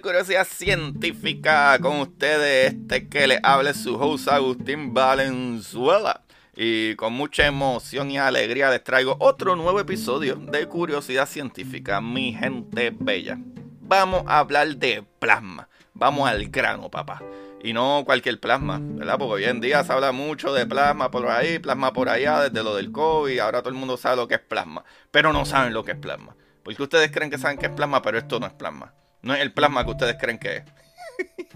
Curiosidad Científica con ustedes, este que le hable su host Agustín Valenzuela. Y con mucha emoción y alegría les traigo otro nuevo episodio de Curiosidad Científica, mi gente bella. Vamos a hablar de plasma. Vamos al grano, papá. Y no cualquier plasma, ¿verdad? Porque hoy en día se habla mucho de plasma por ahí, plasma por allá, desde lo del COVID. Ahora todo el mundo sabe lo que es plasma, pero no saben lo que es plasma. Porque ustedes creen que saben que es plasma, pero esto no es plasma. No es el plasma que ustedes creen que es.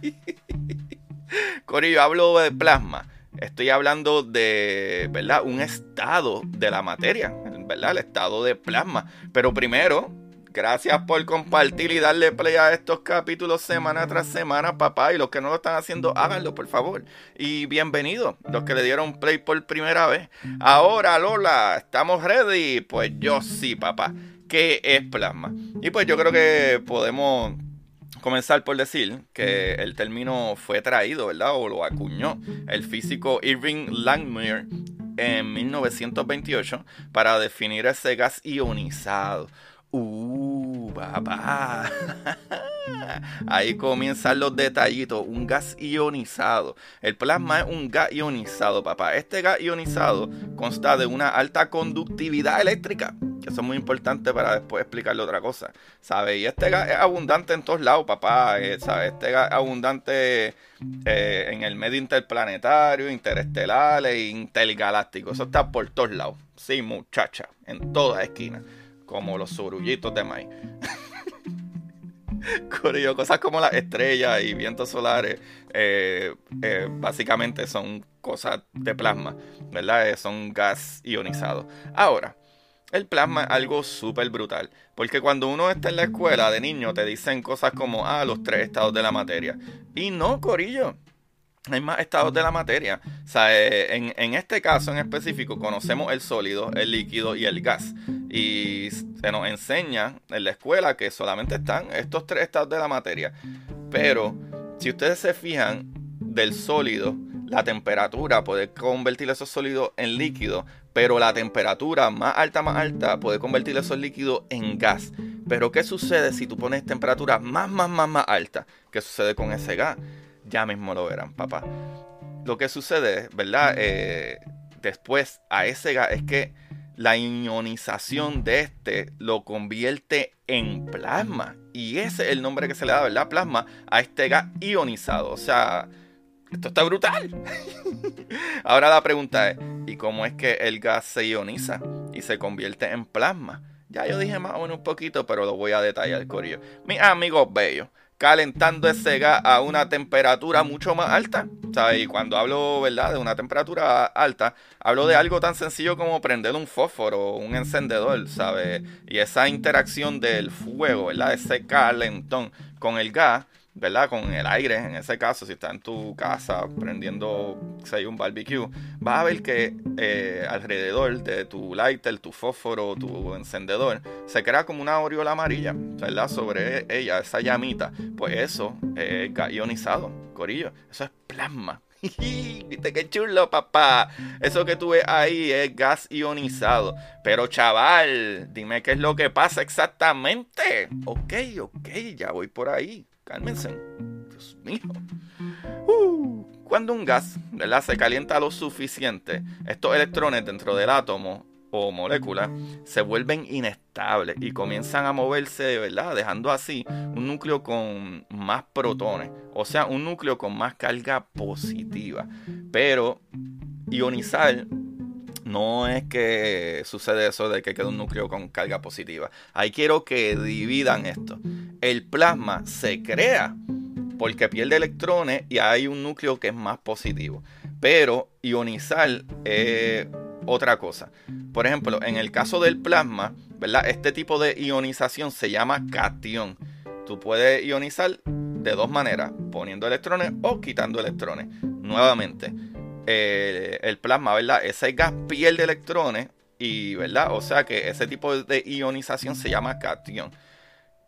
Corillo, hablo de plasma. Estoy hablando de, ¿verdad? Un estado de la materia, ¿verdad? El estado de plasma. Pero primero, gracias por compartir y darle play a estos capítulos semana tras semana, papá. Y los que no lo están haciendo, háganlo, por favor. Y bienvenidos, los que le dieron play por primera vez. Ahora, Lola, ¿estamos ready? Pues yo sí, papá. ¿Qué es plasma? Y pues yo creo que podemos comenzar por decir que el término fue traído, ¿verdad? O lo acuñó el físico Irving Langmuir en 1928 para definir ese gas ionizado. Uh, papá. Ahí comienzan los detallitos. Un gas ionizado. El plasma es un gas ionizado, papá. Este gas ionizado consta de una alta conductividad eléctrica. Que eso es muy importante para después explicarle otra cosa. ¿Sabes? Y este gas es abundante en todos lados, papá. ¿Sabes? Este gas es abundante eh, en el medio interplanetario, interestelar e intergaláctico. Eso está por todos lados. Sí, muchacha. En todas esquinas como los sorullitos de maíz. Cosas como las estrellas y vientos solares, eh, eh, básicamente son cosas de plasma, ¿verdad? Eh, son gas ionizado. Ahora, el plasma es algo súper brutal, porque cuando uno está en la escuela de niño te dicen cosas como, ah, los tres estados de la materia. Y no, Corillo, hay más estados de la materia. O sea, en, en, este caso en específico conocemos el sólido, el líquido y el gas. Y se nos enseña en la escuela que solamente están estos tres estados de la materia. Pero si ustedes se fijan del sólido, la temperatura puede convertir esos sólidos en líquido, pero la temperatura más alta, más alta puede convertir esos líquidos en gas. Pero ¿qué sucede si tú pones temperatura más, más, más, más alta? ¿Qué sucede con ese gas? Ya mismo lo verán, papá. Lo que sucede, ¿verdad? Eh, después a ese gas es que la ionización de este lo convierte en plasma. Y ese es el nombre que se le da, ¿verdad? Plasma a este gas ionizado. O sea, esto está brutal. Ahora la pregunta es, ¿y cómo es que el gas se ioniza y se convierte en plasma? Ya yo dije más o menos un poquito, pero lo voy a detallar, Corillo. Mis amigos bellos, calentando ese gas a una temperatura mucho más alta. ¿sabes? Y cuando hablo, ¿verdad?, de una temperatura alta, hablo de algo tan sencillo como prender un fósforo, un encendedor, ¿sabes? Y esa interacción del fuego, ¿verdad?, ese calentón con el gas ¿verdad? Con el aire, en ese caso, si estás en tu casa prendiendo, hay un barbecue, vas a ver que eh, alrededor de tu lighter, tu fósforo, tu encendedor, se crea como una aureola amarilla, ¿verdad? Sobre ella, esa llamita. Pues eso es gas ionizado, corillo. Eso es plasma. ¿Viste qué chulo, papá? Eso que tú ves ahí es gas ionizado. Pero chaval, dime qué es lo que pasa exactamente. Ok, ok, ya voy por ahí cálmense. Dios mío. Uh, cuando un gas ¿verdad? se calienta lo suficiente, estos electrones dentro del átomo o moléculas se vuelven inestables y comienzan a moverse, ¿verdad? Dejando así un núcleo con más protones, o sea, un núcleo con más carga positiva. Pero ionizar no es que sucede eso de que quede un núcleo con carga positiva. Ahí quiero que dividan esto. El plasma se crea porque pierde electrones y hay un núcleo que es más positivo. Pero ionizar es otra cosa. Por ejemplo, en el caso del plasma, ¿verdad? Este tipo de ionización se llama cation. Tú puedes ionizar de dos maneras, poniendo electrones o quitando electrones. Nuevamente, el plasma, ¿verdad? Ese gas pierde electrones y, ¿verdad? O sea que ese tipo de ionización se llama cation.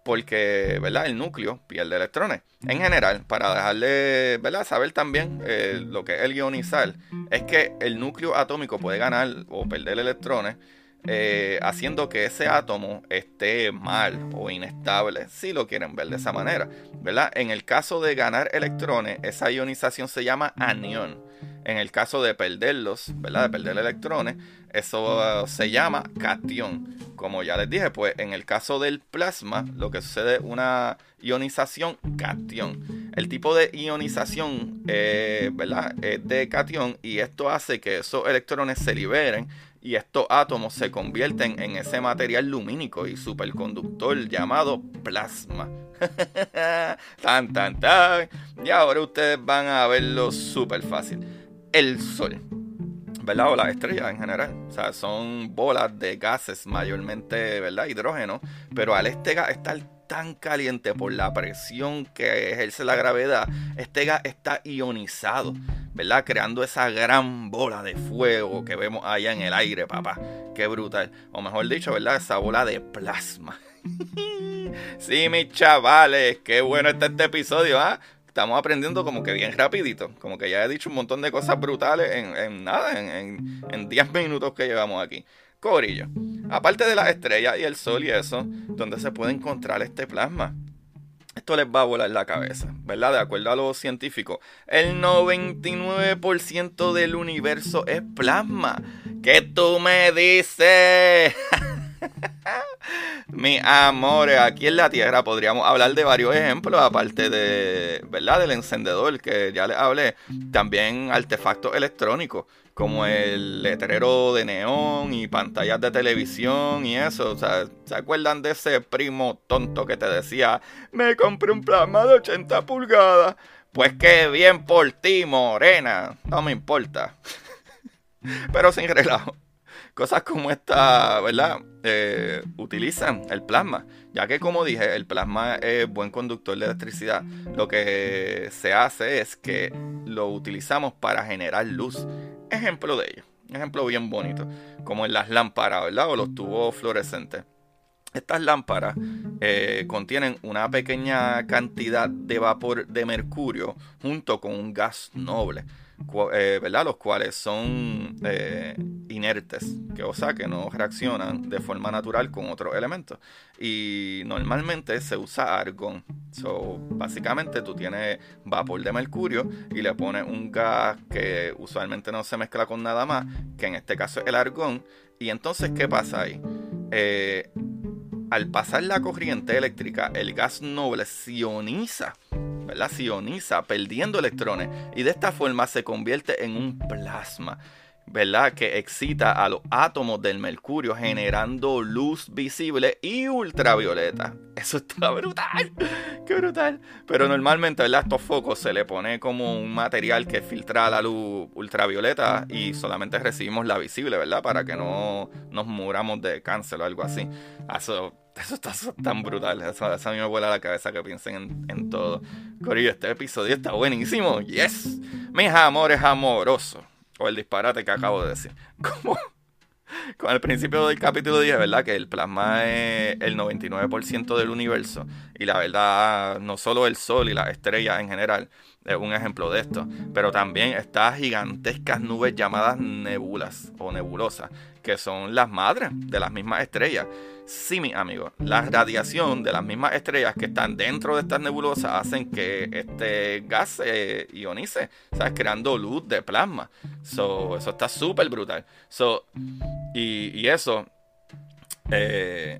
Porque, ¿verdad? El núcleo pierde electrones. En general, para dejarle, ¿verdad? Saber también eh, lo que es el ionizar, es que el núcleo atómico puede ganar o perder electrones eh, haciendo que ese átomo esté mal o inestable, si lo quieren ver de esa manera, ¿verdad? En el caso de ganar electrones, esa ionización se llama anión. En el caso de perderlos, ¿verdad? De perder electrones, eso se llama cation. Como ya les dije, pues en el caso del plasma, lo que sucede es una ionización cation. El tipo de ionización, eh, ¿verdad? Es de cation y esto hace que esos electrones se liberen y estos átomos se convierten en ese material lumínico y superconductor llamado plasma. tan, tan, tan. Y ahora ustedes van a verlo súper fácil. El Sol, ¿verdad? O las estrellas en general. O sea, son bolas de gases, mayormente, ¿verdad? Hidrógeno. Pero al este gas estar tan caliente por la presión que ejerce la gravedad, este gas está ionizado, ¿verdad? Creando esa gran bola de fuego que vemos allá en el aire, papá. Qué brutal. O mejor dicho, ¿verdad? Esa bola de plasma. sí, mis chavales, qué bueno está este episodio, ¿ah? Estamos aprendiendo como que bien rapidito. Como que ya he dicho un montón de cosas brutales en, nada, en 10 minutos que llevamos aquí. Corillo. Aparte de las estrellas y el sol y eso, ¿dónde se puede encontrar este plasma? Esto les va a volar la cabeza, ¿verdad? De acuerdo a los científicos, el 99% del universo es plasma. ¿Qué tú me dices? Mi amores, aquí en la Tierra podríamos hablar de varios ejemplos, aparte de, ¿verdad? Del encendedor que ya les hablé. También artefactos electrónicos, como el letrero de neón y pantallas de televisión y eso. O sea, ¿se acuerdan de ese primo tonto que te decía, me compré un plasma de 80 pulgadas? Pues qué bien por ti, morena. No me importa. Pero sin relajo. Cosas como esta, ¿verdad? Eh, utilizan el plasma, ya que como dije, el plasma es buen conductor de electricidad. Lo que se hace es que lo utilizamos para generar luz. Ejemplo de ello, ejemplo bien bonito, como en las lámparas, ¿verdad? O los tubos fluorescentes. Estas lámparas eh, contienen una pequeña cantidad de vapor de mercurio junto con un gas noble. Eh, ¿verdad? Los cuales son eh, inertes, que o sea que no reaccionan de forma natural con otros elementos. Y normalmente se usa argón. Básicamente tú tienes vapor de mercurio y le pones un gas que usualmente no se mezcla con nada más, que en este caso es el argón. Y entonces, ¿qué pasa ahí? Eh, al pasar la corriente eléctrica, el gas noble se ioniza perdiendo electrones, y de esta forma se convierte en un plasma. ¿verdad? Que excita a los átomos del mercurio generando luz visible y ultravioleta. Eso está brutal. Qué brutal. Pero normalmente, ¿verdad? Estos focos se le pone como un material que filtra la luz ultravioleta y solamente recibimos la visible, ¿verdad? Para que no nos muramos de cáncer o algo así. Eso eso está tan brutal. Eso, a mí me vuela la cabeza que piensen en, todo. Corillo, este episodio está buenísimo. Yes. Mis amores amorosos. O el disparate que acabo de decir. Como con el principio del capítulo dije, ¿verdad? Que el plasma es el 99% del universo. Y la verdad, no solo el Sol y las estrellas en general es un ejemplo de esto. Pero también estas gigantescas nubes llamadas nebulas o nebulosas, que son las madres de las mismas estrellas. Sí, mis amigos, la radiación de las mismas estrellas que están dentro de estas nebulosas hacen que este gas se ionice, ¿sabes? Creando luz de plasma. So, eso está súper brutal. So, Y, eso eh,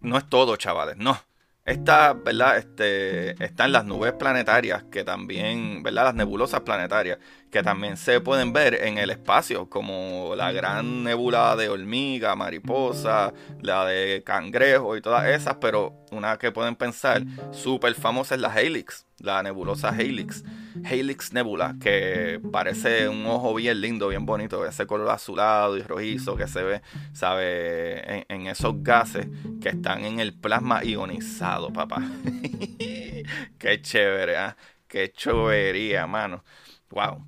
no es todo, chavales, no. Esta, ¿verdad? Este, están las nubes planetarias, que también, ¿verdad? Las nebulosas planetarias, que también se pueden ver en el espacio, como la gran nebula de hormiga, mariposa, la de cangrejo y todas esas, pero una que pueden pensar súper famosa es la Helix, la nebulosa Helix. Helix Nebula, que parece un ojo bien lindo, bien bonito, ese color azulado y rojizo que se ve, sabe, en, esos gases que están en el plasma ionizado, papá. Qué chévere, ¿ah? Qué chovería, mano. Wow.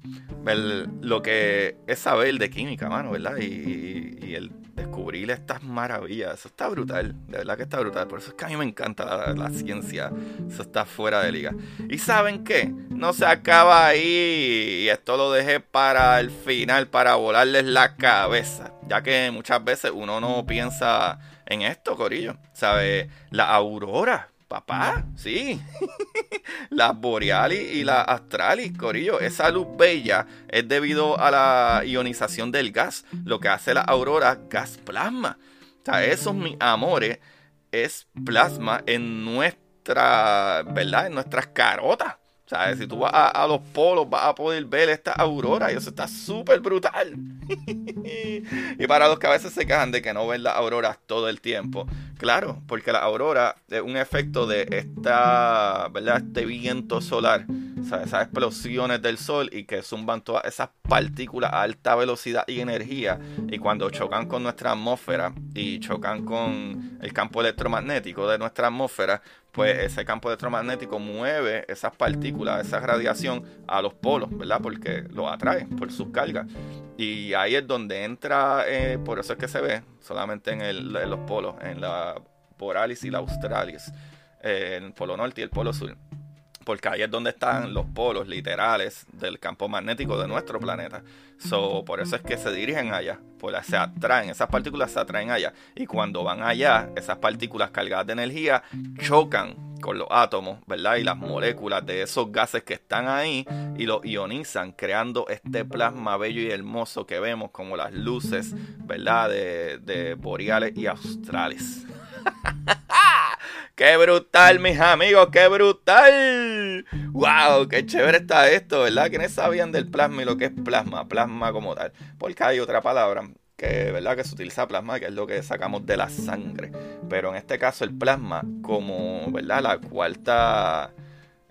lo que es saber de química, mano, ¿verdad? y el descubrir estas maravillas. Eso está brutal, de verdad que está brutal. Por eso es que a mí me encanta la, ciencia. Eso está fuera de liga. ¿Y saben qué? No se acaba ahí. Y esto lo dejé para el final, para volarles la cabeza. Ya que muchas veces uno no piensa en esto, Corillo. ¿Sabe? La aurora Papá, sí. las borealis y las astralis, corillo. Esa luz bella es debido a la ionización del gas. Lo que hace la aurora, gas plasma. O sea, esos, mis amores, es plasma en nuestra, ¿verdad? En nuestras carotas. O sea, si tú vas a, los polos vas a poder ver esta aurora y eso está súper brutal. y para los que a veces se quejan de que no ven las auroras todo el tiempo, claro, porque la aurora es un efecto de esta, ¿verdad? Este viento solar, o sea, esas explosiones del sol y que zumban todas esas partículas a alta velocidad y energía y cuando chocan con nuestra atmósfera y chocan con el campo electromagnético de nuestra atmósfera, pues ese campo electromagnético mueve esas partículas, esa radiación a los polos, ¿verdad? Porque lo atrae por sus cargas. Y ahí es donde entra, eh, por eso es que se ve solamente en, los polos, en la Borealis y la Australis, en el polo norte y el polo sur porque ahí es donde están los polos literales del campo magnético de nuestro planeta. So, por eso es que se dirigen allá, pues se atraen, esas partículas se atraen allá. Y cuando van allá, esas partículas cargadas de energía chocan con los átomos, ¿verdad? Y las moléculas de esos gases que están ahí y los ionizan, creando este plasma bello y hermoso que vemos como las luces, ¿verdad? De, de boreales y australes. ¡Qué brutal, mis amigos! ¡Qué brutal! ¡Wow! ¡Qué chévere está esto, ¿verdad? ¿Quiénes sabían del plasma y lo que es plasma? Plasma como tal. Porque hay otra palabra que, ¿verdad? que se utiliza plasma, que es lo que sacamos de la sangre. Pero en este caso el plasma como, ¿verdad? La cuarta...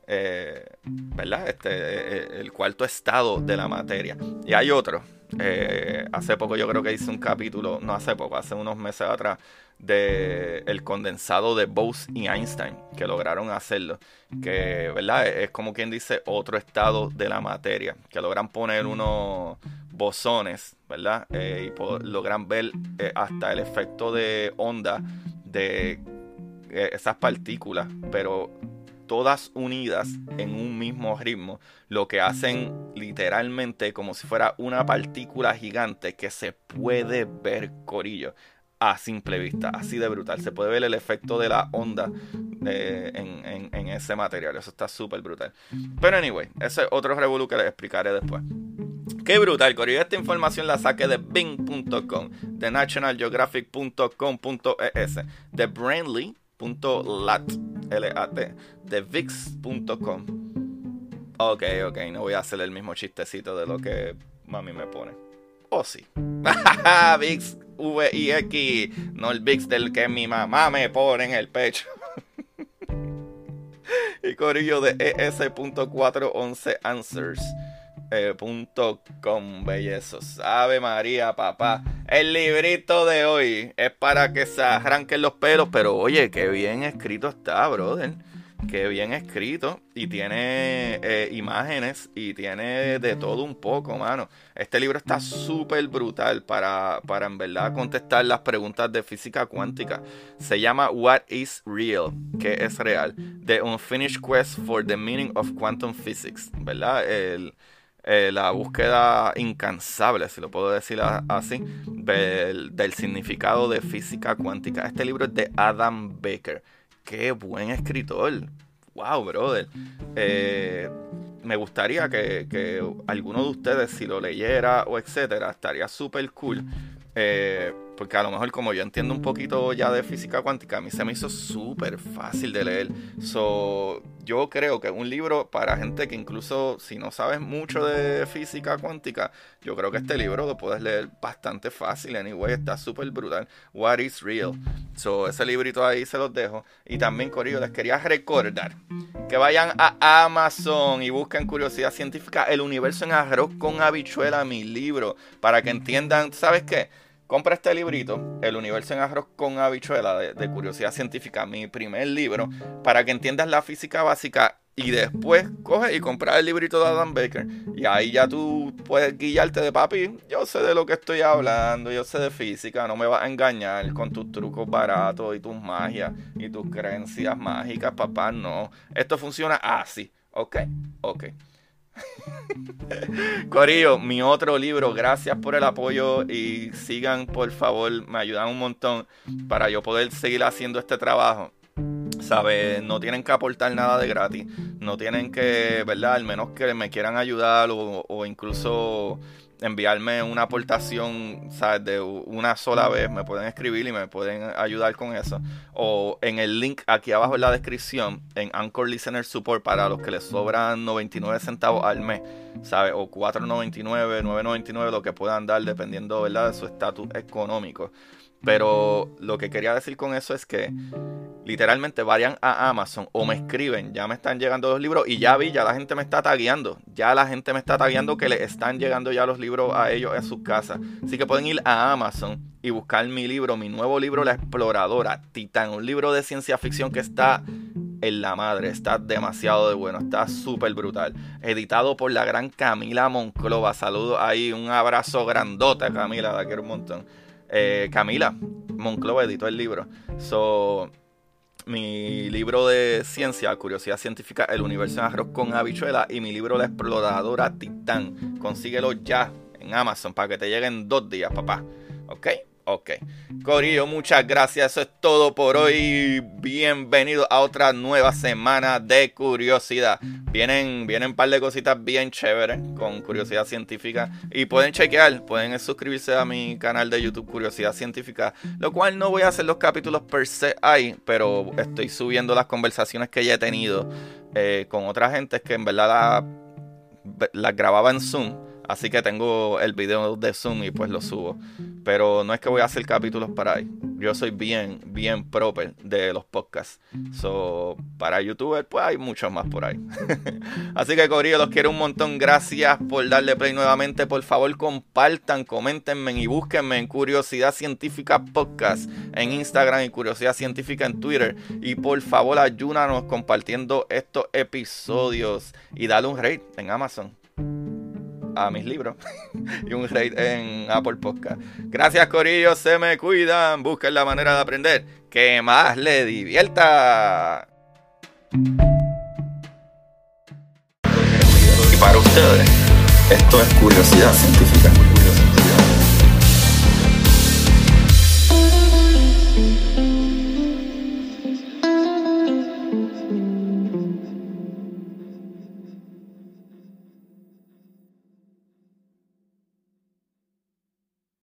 Eh, ¿verdad? Este, eh, el cuarto estado de la materia. Y hay otro. Eh, hace poco yo creo que hice un capítulo, no hace poco, hace unos meses atrás, de el condensado de Bose y Einstein que lograron hacerlo que verdad es como quien dice otro estado de la materia que logran poner unos bosones verdad eh, y logran ver eh, hasta el efecto de onda de eh, esas partículas pero todas unidas en un mismo ritmo, lo que hacen literalmente como si fuera una partícula gigante que se puede ver corillo a simple vista, así de brutal. Se puede ver el efecto de la onda en, ese material, eso está súper brutal. Pero anyway, ese es otro revolú que les explicaré después. Qué brutal, Corillo. Esta información la saqué de Bing.com, de nationalgeographic.com.es, de Brandly.lat, L-A-T, de Vix.com. Ok, ok, no voy a hacer el mismo chistecito de lo que mami me pone. Oh, sí. VIX V-I-X, no el VIX del que mi mamá me pone en el pecho. y corillo de es.411answers. Eh, com, bellezos. Ave María, papá. El librito de hoy es para que se arranquen los pelos, pero oye, qué bien escrito está, brother. Qué bien escrito y tiene eh, imágenes y tiene de todo un poco, mano. Este libro está súper brutal para, para en verdad contestar las preguntas de física cuántica. Se llama What is Real? ¿Qué es real? The Unfinished Quest for the Meaning of Quantum Physics, ¿verdad? El, eh, la búsqueda incansable, si lo puedo decir así, del, del significado de física cuántica. Este libro es de Adam Baker qué buen escritor. Wow, brother. Eh, me gustaría que, que, alguno de ustedes, si lo leyera o etcétera, estaría súper cool. Eh, porque a lo mejor como yo entiendo un poquito ya de física cuántica, a mí se me hizo súper fácil de leer. So, yo creo que un libro para gente que incluso si no sabes mucho de física cuántica, yo creo que este libro lo puedes leer bastante fácil. Anyway, está súper brutal. What is real? So, ese librito ahí se los dejo. Y también, Corillo, les quería recordar que vayan a Amazon y busquen Curiosidad Científica, El Universo en Arroz con Habichuela, mi libro, para que entiendan, ¿sabes qué? Compra este librito, El universo en arroz con habichuela, de, curiosidad científica, mi primer libro, para que entiendas la física básica y después coge y compra el librito de Adam Baker. Y ahí ya tú puedes guiarte de papi. Yo sé de lo que estoy hablando, yo sé de física, no me vas a engañar con tus trucos baratos y tus magias y tus creencias mágicas, papá. No, esto funciona así. Ok, ok. Corillo, mi otro libro, gracias por el apoyo y sigan por favor, me ayudan un montón para yo poder seguir haciendo este trabajo. ¿Sabes? No tienen que aportar nada de gratis, no tienen que, ¿verdad? Al menos que me quieran ayudar o, o incluso enviarme una aportación, ¿sabes? De una sola vez, me pueden escribir y me pueden ayudar con eso. O en el link aquí abajo en la descripción, en Anchor Listener Support para los que les sobran 99 centavos al mes, ¿sabes? O 4.99, 9.99, lo que puedan dar dependiendo, ¿verdad? De su estatus económico. Pero lo que quería decir con eso es que literalmente vayan a Amazon o me escriben, ya me están llegando los libros y ya vi, ya la gente me está tagueando, ya la gente me está tagueando que le están llegando ya los libros a ellos en sus casas. Así que pueden ir a Amazon y buscar mi libro, mi nuevo libro, La Exploradora, Titán, un libro de ciencia ficción que está en la madre, está demasiado de bueno, está súper brutal. Editado por la gran Camila Monclova, saludos ahí, un abrazo grandote Camila, la quiero un montón. Eh, Camila Monclova editó el libro. So, mi libro de ciencia, Curiosidad Científica, El Universo en Arroz con Habichuela y mi libro La Exploradora Titán. Consíguelo ya en Amazon para que te lleguen dos días, papá. ¿Ok? Ok. Corillo, muchas gracias. Eso es todo por hoy. Bienvenido a otra nueva semana de curiosidad. Vienen, vienen un par de cositas bien chéveres con curiosidad científica. Y pueden chequear, pueden suscribirse a mi canal de YouTube Curiosidad Científica. Lo cual no voy a hacer los capítulos per se ahí, pero estoy subiendo las conversaciones que ya he tenido eh, con otra gente que en verdad las la grababa en Zoom. Así que tengo el video de Zoom y pues lo subo. Pero no es que voy a hacer capítulos para ahí. Yo soy bien, bien proper de los podcasts. So, para YouTuber, pues hay muchos más por ahí. Así que, Corillo, los quiero un montón. Gracias por darle play nuevamente. Por favor, compartan, coméntenme y búsquenme en Curiosidad Científica Podcast en Instagram y Curiosidad Científica en Twitter. Y por favor, ayúdanos compartiendo estos episodios y dale un rate en Amazon a mis libros y un rate en Apple Podcast. Gracias, Corillo. Se me cuidan. Busquen la manera de aprender que más le divierta. Y para ustedes, esto es curiosidad científica.